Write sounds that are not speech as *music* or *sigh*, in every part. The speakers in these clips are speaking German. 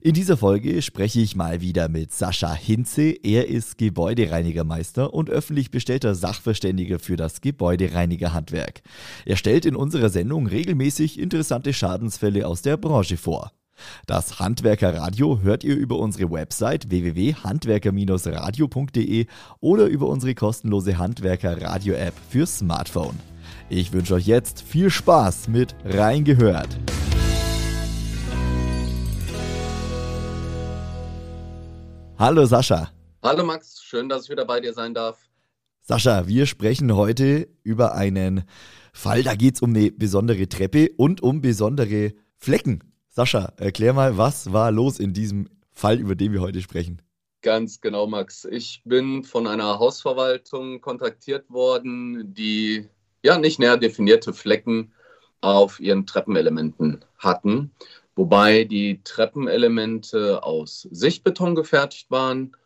In dieser Folge spreche ich mal wieder mit Sascha Hinze. Er ist Gebäudereinigermeister und öffentlich bestellter Sachverständiger für das Gebäudereinigerhandwerk. Er stellt in unserer Sendung regelmäßig interessante Schadensfälle aus der Branche vor. Das Handwerkerradio hört ihr über unsere Website www.handwerker-radio.de oder über unsere kostenlose Handwerker-Radio-App für Smartphone. Ich wünsche euch jetzt viel Spaß mit Reingehört. Hallo Sascha. Hallo Max, schön, dass ich wieder bei dir sein darf. Sascha, wir sprechen heute über einen Fall, da geht es um eine besondere Treppe und um besondere Flecken. Sascha, erklär mal, was war los in diesem Fall, über den wir heute sprechen? Ganz genau, Max. Ich bin von einer Hausverwaltung kontaktiert worden, die ja nicht näher definierte Flecken auf ihren Treppenelementen hatten wobei die Treppenelemente aus Sichtbeton gefertigt waren.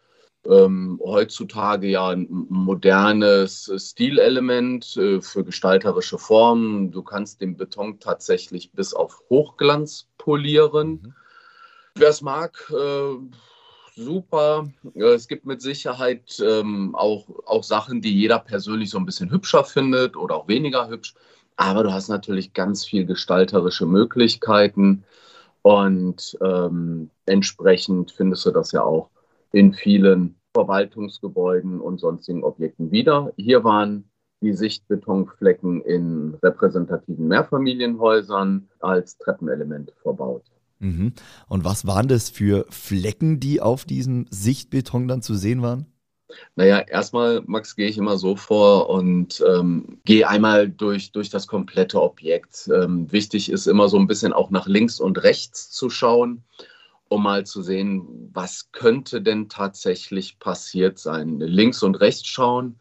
Ähm, heutzutage ja ein modernes Stilelement äh, für gestalterische Formen. Du kannst den Beton tatsächlich bis auf Hochglanz polieren. Mhm. Wer es mag, äh, super. Es gibt mit Sicherheit ähm, auch, auch Sachen, die jeder persönlich so ein bisschen hübscher findet oder auch weniger hübsch. Aber du hast natürlich ganz viel gestalterische Möglichkeiten. Und ähm, entsprechend findest du das ja auch in vielen Verwaltungsgebäuden und sonstigen Objekten wieder. Hier waren die Sichtbetonflecken in repräsentativen Mehrfamilienhäusern als Treppenelement verbaut. Mhm. Und was waren das für Flecken, die auf diesem Sichtbeton dann zu sehen waren? Naja, erstmal, Max, gehe ich immer so vor und ähm, gehe einmal durch, durch das komplette Objekt. Ähm, wichtig ist immer so ein bisschen auch nach links und rechts zu schauen, um mal zu sehen, was könnte denn tatsächlich passiert sein. Links und rechts schauen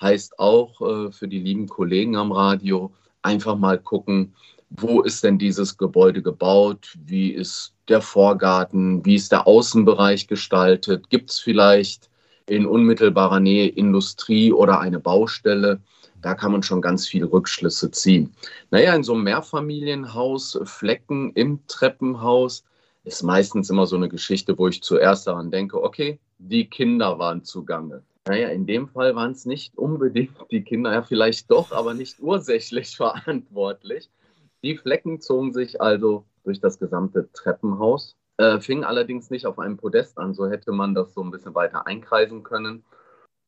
heißt auch äh, für die lieben Kollegen am Radio einfach mal gucken, wo ist denn dieses Gebäude gebaut? Wie ist der Vorgarten? Wie ist der Außenbereich gestaltet? Gibt es vielleicht in unmittelbarer Nähe Industrie oder eine Baustelle. Da kann man schon ganz viel Rückschlüsse ziehen. Naja, in so einem Mehrfamilienhaus, Flecken im Treppenhaus, ist meistens immer so eine Geschichte, wo ich zuerst daran denke, okay, die Kinder waren zugange. Naja, in dem Fall waren es nicht unbedingt die Kinder, ja vielleicht doch, aber nicht ursächlich *laughs* verantwortlich. Die Flecken zogen sich also durch das gesamte Treppenhaus äh, fing allerdings nicht auf einem Podest an, so hätte man das so ein bisschen weiter einkreisen können,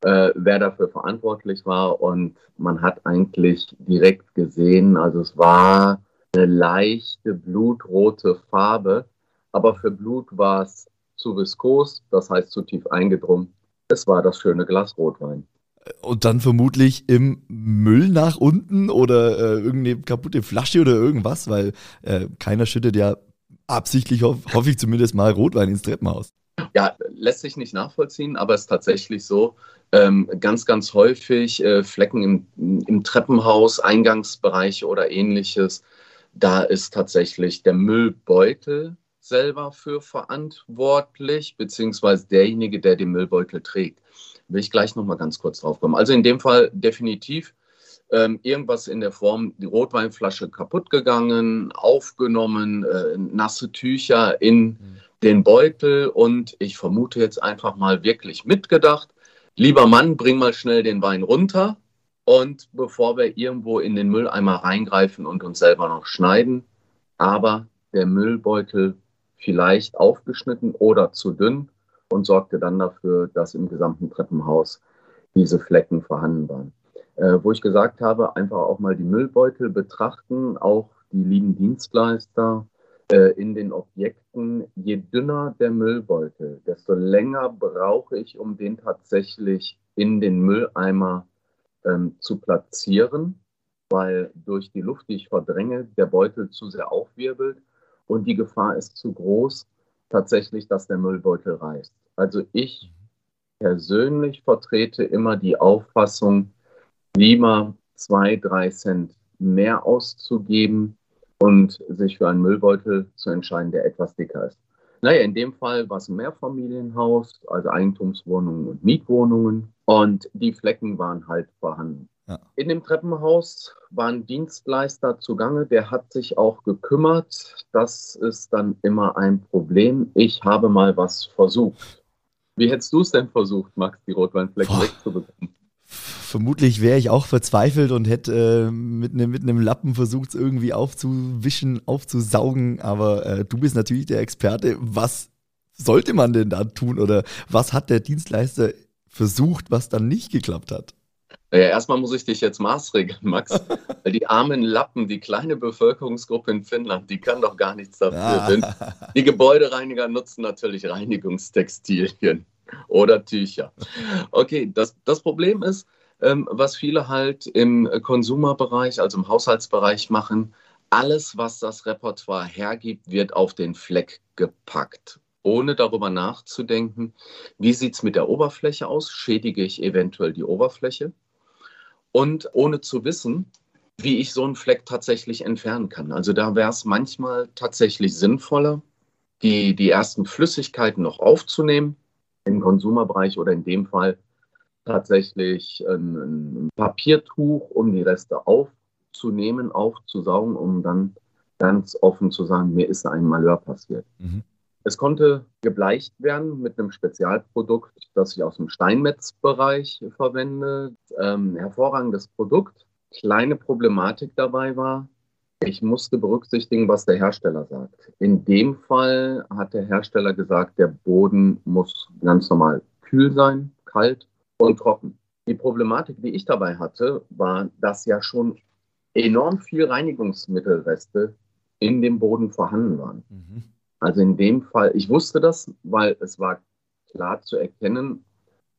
äh, wer dafür verantwortlich war. Und man hat eigentlich direkt gesehen, also es war eine leichte blutrote Farbe, aber für Blut war es zu viskos, das heißt zu tief eingedrungen. Es war das schöne Glas Rotwein. Und dann vermutlich im Müll nach unten oder äh, irgendeine kaputte Flasche oder irgendwas, weil äh, keiner schüttet ja absichtlich, ho hoffe ich zumindest mal, Rotwein ins Treppenhaus. Ja, lässt sich nicht nachvollziehen, aber es ist tatsächlich so. Ähm, ganz, ganz häufig äh, Flecken im, im Treppenhaus, Eingangsbereiche oder ähnliches. Da ist tatsächlich der Müllbeutel selber für verantwortlich, beziehungsweise derjenige, der den Müllbeutel trägt. Will ich gleich nochmal ganz kurz drauf kommen. Also in dem Fall definitiv ähm, irgendwas in der Form, die Rotweinflasche kaputt gegangen, aufgenommen, äh, nasse Tücher in mhm. den Beutel und ich vermute jetzt einfach mal wirklich mitgedacht, lieber Mann, bring mal schnell den Wein runter und bevor wir irgendwo in den Mülleimer reingreifen und uns selber noch schneiden, aber der Müllbeutel vielleicht aufgeschnitten oder zu dünn und sorgte dann dafür, dass im gesamten Treppenhaus diese Flecken vorhanden waren äh, wo ich gesagt habe, einfach auch mal die Müllbeutel betrachten, auch die lieben Dienstleister äh, in den Objekten. Je dünner der Müllbeutel, desto länger brauche ich, um den tatsächlich in den Mülleimer ähm, zu platzieren, weil durch die Luft, die ich verdränge, der Beutel zu sehr aufwirbelt und die Gefahr ist zu groß, tatsächlich, dass der Müllbeutel reißt. Also ich persönlich vertrete immer die Auffassung, lieber zwei, drei Cent mehr auszugeben und sich für einen Müllbeutel zu entscheiden, der etwas dicker ist. Naja, in dem Fall war es ein Mehrfamilienhaus, also Eigentumswohnungen und Mietwohnungen. Und die Flecken waren halt vorhanden. Ja. In dem Treppenhaus war ein Dienstleister zugange, der hat sich auch gekümmert. Das ist dann immer ein Problem. Ich habe mal was versucht. Wie hättest du es denn versucht, Max, die Rotweinflecken wegzubekommen? Vermutlich wäre ich auch verzweifelt und hätte äh, mit einem mit Lappen versucht, es irgendwie aufzuwischen, aufzusaugen. Aber äh, du bist natürlich der Experte. Was sollte man denn da tun oder was hat der Dienstleister versucht, was dann nicht geklappt hat? Ja, erstmal muss ich dich jetzt maßregeln, Max. *laughs* Weil die armen Lappen, die kleine Bevölkerungsgruppe in Finnland, die kann doch gar nichts dafür. Ah. Die Gebäudereiniger nutzen natürlich Reinigungstextilien oder Tücher. Okay, das, das Problem ist, was viele halt im Konsumerbereich, also im Haushaltsbereich machen, alles, was das Repertoire hergibt, wird auf den Fleck gepackt. Ohne darüber nachzudenken, wie sieht es mit der Oberfläche aus, schädige ich eventuell die Oberfläche? Und ohne zu wissen, wie ich so einen Fleck tatsächlich entfernen kann. Also da wäre es manchmal tatsächlich sinnvoller, die, die ersten Flüssigkeiten noch aufzunehmen im Konsumerbereich oder in dem Fall tatsächlich ein, ein Papiertuch, um die Reste aufzunehmen, aufzusaugen, um dann ganz offen zu sagen, mir ist ein Malheur passiert. Mhm. Es konnte gebleicht werden mit einem Spezialprodukt, das ich aus dem Steinmetzbereich verwende. Ähm, hervorragendes Produkt. Kleine Problematik dabei war, ich musste berücksichtigen, was der Hersteller sagt. In dem Fall hat der Hersteller gesagt, der Boden muss ganz normal kühl sein, kalt und trocken. Die Problematik, die ich dabei hatte, war, dass ja schon enorm viel Reinigungsmittelreste in dem Boden vorhanden waren. Mhm. Also in dem Fall, ich wusste das, weil es war klar zu erkennen,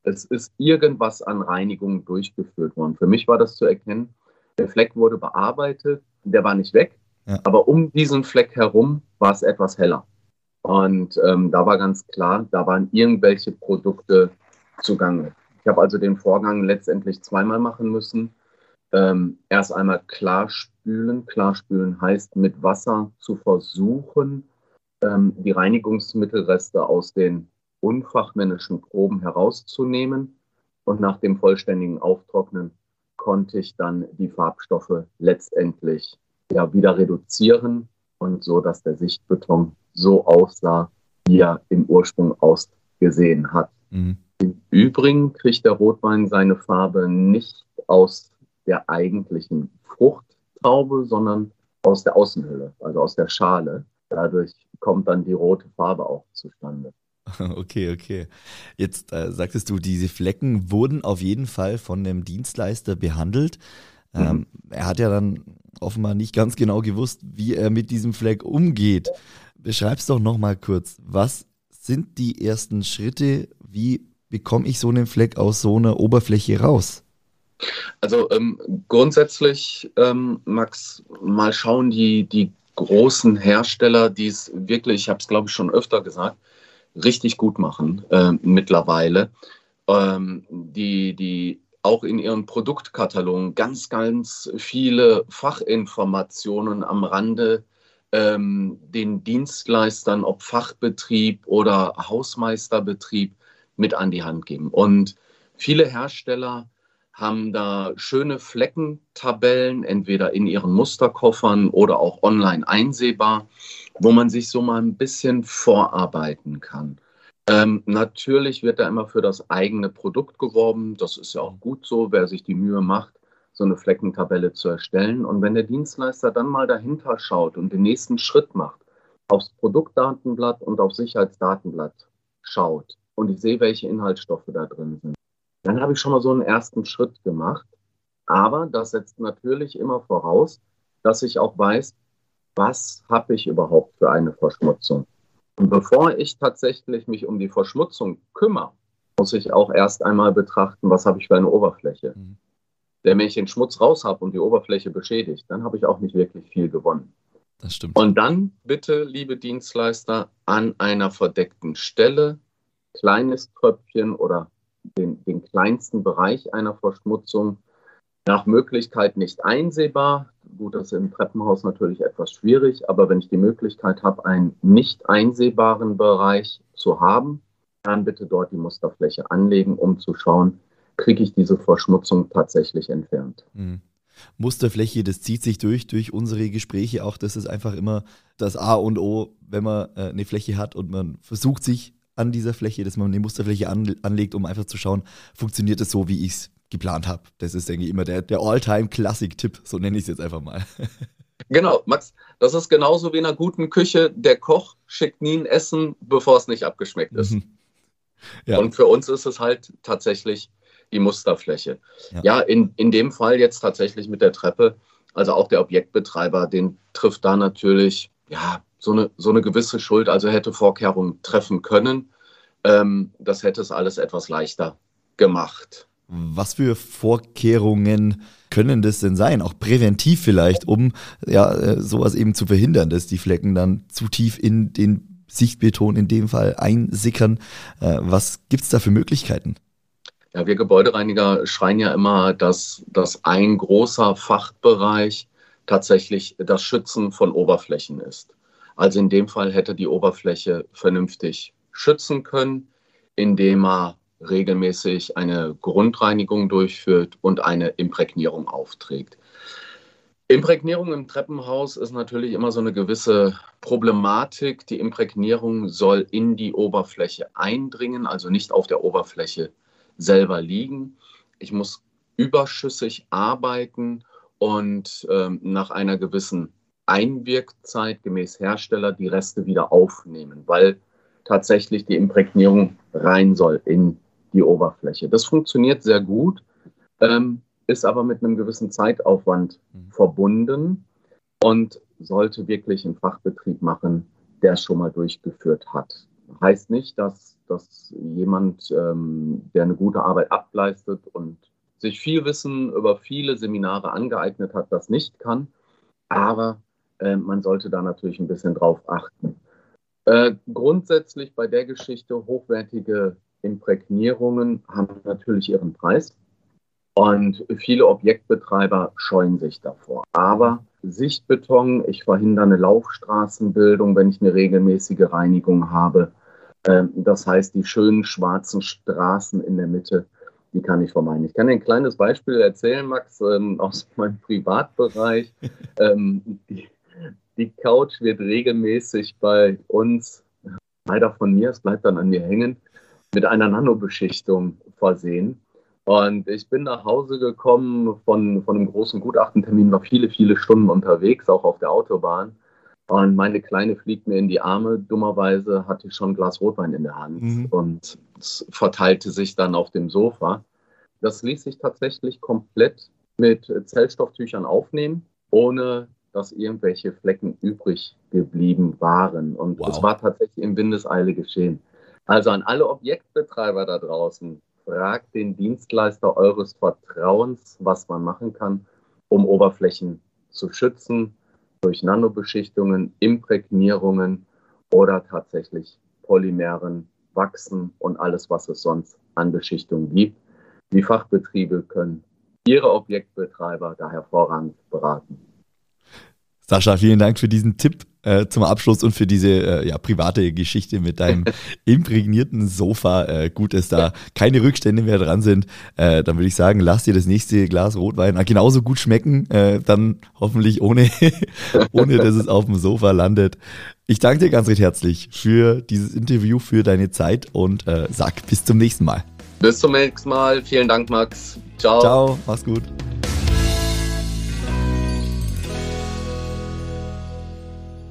es ist irgendwas an Reinigung durchgeführt worden. Für mich war das zu erkennen, der Fleck wurde bearbeitet, der war nicht weg, ja. aber um diesen Fleck herum war es etwas heller. Und ähm, da war ganz klar, da waren irgendwelche Produkte zugange. Ich habe also den Vorgang letztendlich zweimal machen müssen. Ähm, erst einmal klarspülen. Klarspülen heißt mit Wasser zu versuchen, ähm, die Reinigungsmittelreste aus den unfachmännischen Proben herauszunehmen. Und nach dem vollständigen Auftrocknen konnte ich dann die Farbstoffe letztendlich ja, wieder reduzieren und so, dass der Sichtbeton so aussah, wie er im Ursprung ausgesehen hat. Mhm. Im Übrigen kriegt der Rotwein seine Farbe nicht aus der eigentlichen Fruchttaube, sondern aus der Außenhülle, also aus der Schale. Dadurch kommt dann die rote Farbe auch zustande. *laughs* Okay, okay. Jetzt äh, sagtest du, diese Flecken wurden auf jeden Fall von dem Dienstleister behandelt. Ähm, mhm. Er hat ja dann offenbar nicht ganz genau gewusst, wie er mit diesem Fleck umgeht. Beschreib's doch nochmal kurz. Was sind die ersten Schritte? Wie bekomme ich so einen Fleck aus so einer Oberfläche raus? Also ähm, grundsätzlich, ähm, Max, mal schauen, die, die großen Hersteller, die es wirklich, ich habe es glaube ich schon öfter gesagt, richtig gut machen äh, mittlerweile, ähm, die, die auch in ihren Produktkatalogen ganz, ganz viele Fachinformationen am Rande ähm, den Dienstleistern, ob Fachbetrieb oder Hausmeisterbetrieb, mit an die Hand geben. Und viele Hersteller haben da schöne Fleckentabellen, entweder in ihren Musterkoffern oder auch online einsehbar, wo man sich so mal ein bisschen vorarbeiten kann. Ähm, natürlich wird da immer für das eigene Produkt geworben. Das ist ja auch gut so, wer sich die Mühe macht, so eine Fleckentabelle zu erstellen. Und wenn der Dienstleister dann mal dahinter schaut und den nächsten Schritt macht, aufs Produktdatenblatt und auf Sicherheitsdatenblatt schaut und ich sehe, welche Inhaltsstoffe da drin sind, dann habe ich schon mal so einen ersten Schritt gemacht. Aber das setzt natürlich immer voraus, dass ich auch weiß, was habe ich überhaupt für eine Verschmutzung. Und bevor ich tatsächlich mich um die Verschmutzung kümmere, muss ich auch erst einmal betrachten, was habe ich für eine Oberfläche. Mhm. Denn wenn ich den Schmutz raus habe und die Oberfläche beschädigt, dann habe ich auch nicht wirklich viel gewonnen. Das stimmt. Und dann bitte, liebe Dienstleister, an einer verdeckten Stelle, kleines Tröpfchen oder den, den kleinsten Bereich einer Verschmutzung nach Möglichkeit nicht einsehbar. Gut, das ist im Treppenhaus natürlich etwas schwierig, aber wenn ich die Möglichkeit habe, einen nicht einsehbaren Bereich zu haben, dann bitte dort die Musterfläche anlegen, um zu schauen, kriege ich diese Verschmutzung tatsächlich entfernt. Mhm. Musterfläche, das zieht sich durch, durch unsere Gespräche auch. Das ist einfach immer das A und O, wenn man äh, eine Fläche hat und man versucht sich an dieser Fläche, dass man eine Musterfläche an, anlegt, um einfach zu schauen, funktioniert es so, wie ich es geplant habe. Das ist, denke ich, immer der, der All-Time-Klassik-Tipp, so nenne ich es jetzt einfach mal. *laughs* Genau, Max, das ist genauso wie in einer guten Küche. Der Koch schickt nie ein Essen, bevor es nicht abgeschmeckt ist. Mhm. Ja. Und für uns ist es halt tatsächlich die Musterfläche. Ja, ja in, in dem Fall jetzt tatsächlich mit der Treppe, also auch der Objektbetreiber, den trifft da natürlich ja, so, eine, so eine gewisse Schuld, also hätte Vorkehrungen treffen können. Ähm, das hätte es alles etwas leichter gemacht. Was für Vorkehrungen können das denn sein? Auch präventiv vielleicht, um ja äh, sowas eben zu verhindern, dass die Flecken dann zu tief in den Sichtbeton in dem Fall einsickern. Äh, was gibt es da für Möglichkeiten? Ja, wir Gebäudereiniger schreien ja immer, dass, dass ein großer Fachbereich tatsächlich das Schützen von Oberflächen ist. Also in dem Fall hätte die Oberfläche vernünftig schützen können, indem er regelmäßig eine Grundreinigung durchführt und eine Imprägnierung aufträgt. Imprägnierung im Treppenhaus ist natürlich immer so eine gewisse Problematik. Die Imprägnierung soll in die Oberfläche eindringen, also nicht auf der Oberfläche selber liegen. Ich muss überschüssig arbeiten und ähm, nach einer gewissen Einwirkzeit gemäß Hersteller die Reste wieder aufnehmen, weil tatsächlich die Imprägnierung rein soll in die Oberfläche. Das funktioniert sehr gut, ähm, ist aber mit einem gewissen Zeitaufwand mhm. verbunden und sollte wirklich einen Fachbetrieb machen, der es schon mal durchgeführt hat. Heißt nicht, dass, dass jemand, ähm, der eine gute Arbeit ableistet und sich viel Wissen über viele Seminare angeeignet hat, das nicht kann. Aber äh, man sollte da natürlich ein bisschen drauf achten. Äh, grundsätzlich bei der Geschichte hochwertige Imprägnierungen haben natürlich ihren Preis. Und viele Objektbetreiber scheuen sich davor. Aber Sichtbeton, ich verhindere eine Laufstraßenbildung, wenn ich eine regelmäßige Reinigung habe. Ähm, das heißt, die schönen schwarzen Straßen in der Mitte, die kann ich vermeiden. Ich kann dir ein kleines Beispiel erzählen, Max, ähm, aus *laughs* meinem Privatbereich. Ähm, die Couch wird regelmäßig bei uns, leider von mir, es bleibt dann an mir hängen, mit einer Nanobeschichtung versehen. Und ich bin nach Hause gekommen von, von einem großen Gutachtentermin, war viele, viele Stunden unterwegs, auch auf der Autobahn. Und meine Kleine fliegt mir in die Arme. Dummerweise hatte ich schon ein Glas Rotwein in der Hand mhm. und es verteilte sich dann auf dem Sofa. Das ließ sich tatsächlich komplett mit Zellstofftüchern aufnehmen, ohne dass irgendwelche Flecken übrig geblieben waren. Und es wow. war tatsächlich in Windeseile geschehen. Also an alle Objektbetreiber da draußen, fragt den Dienstleister eures Vertrauens, was man machen kann, um Oberflächen zu schützen durch Nanobeschichtungen, Imprägnierungen oder tatsächlich Polymeren, Wachsen und alles, was es sonst an Beschichtungen gibt. Die Fachbetriebe können ihre Objektbetreiber da hervorragend beraten. Sascha, vielen Dank für diesen Tipp äh, zum Abschluss und für diese äh, ja, private Geschichte mit deinem *laughs* imprägnierten Sofa. Äh, gut, dass da keine Rückstände mehr dran sind. Äh, dann würde ich sagen, lass dir das nächste Glas Rotwein genauso gut schmecken. Äh, dann hoffentlich ohne, *laughs* ohne, dass es auf dem Sofa landet. Ich danke dir ganz recht herzlich für dieses Interview, für deine Zeit und äh, sag bis zum nächsten Mal. Bis zum nächsten Mal. Vielen Dank, Max. Ciao. Ciao, mach's gut.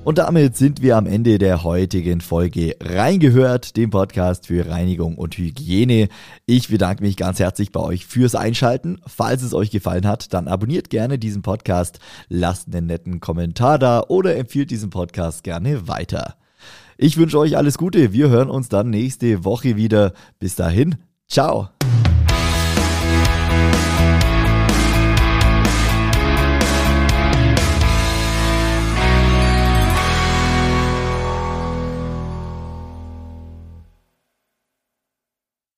Und damit sind wir am Ende der heutigen Folge reingehört, dem Podcast für Reinigung und Hygiene. Ich bedanke mich ganz herzlich bei euch fürs Einschalten. Falls es euch gefallen hat, dann abonniert gerne diesen Podcast, lasst einen netten Kommentar da oder empfiehlt diesen Podcast gerne weiter. Ich wünsche euch alles Gute. Wir hören uns dann nächste Woche wieder. Bis dahin, ciao.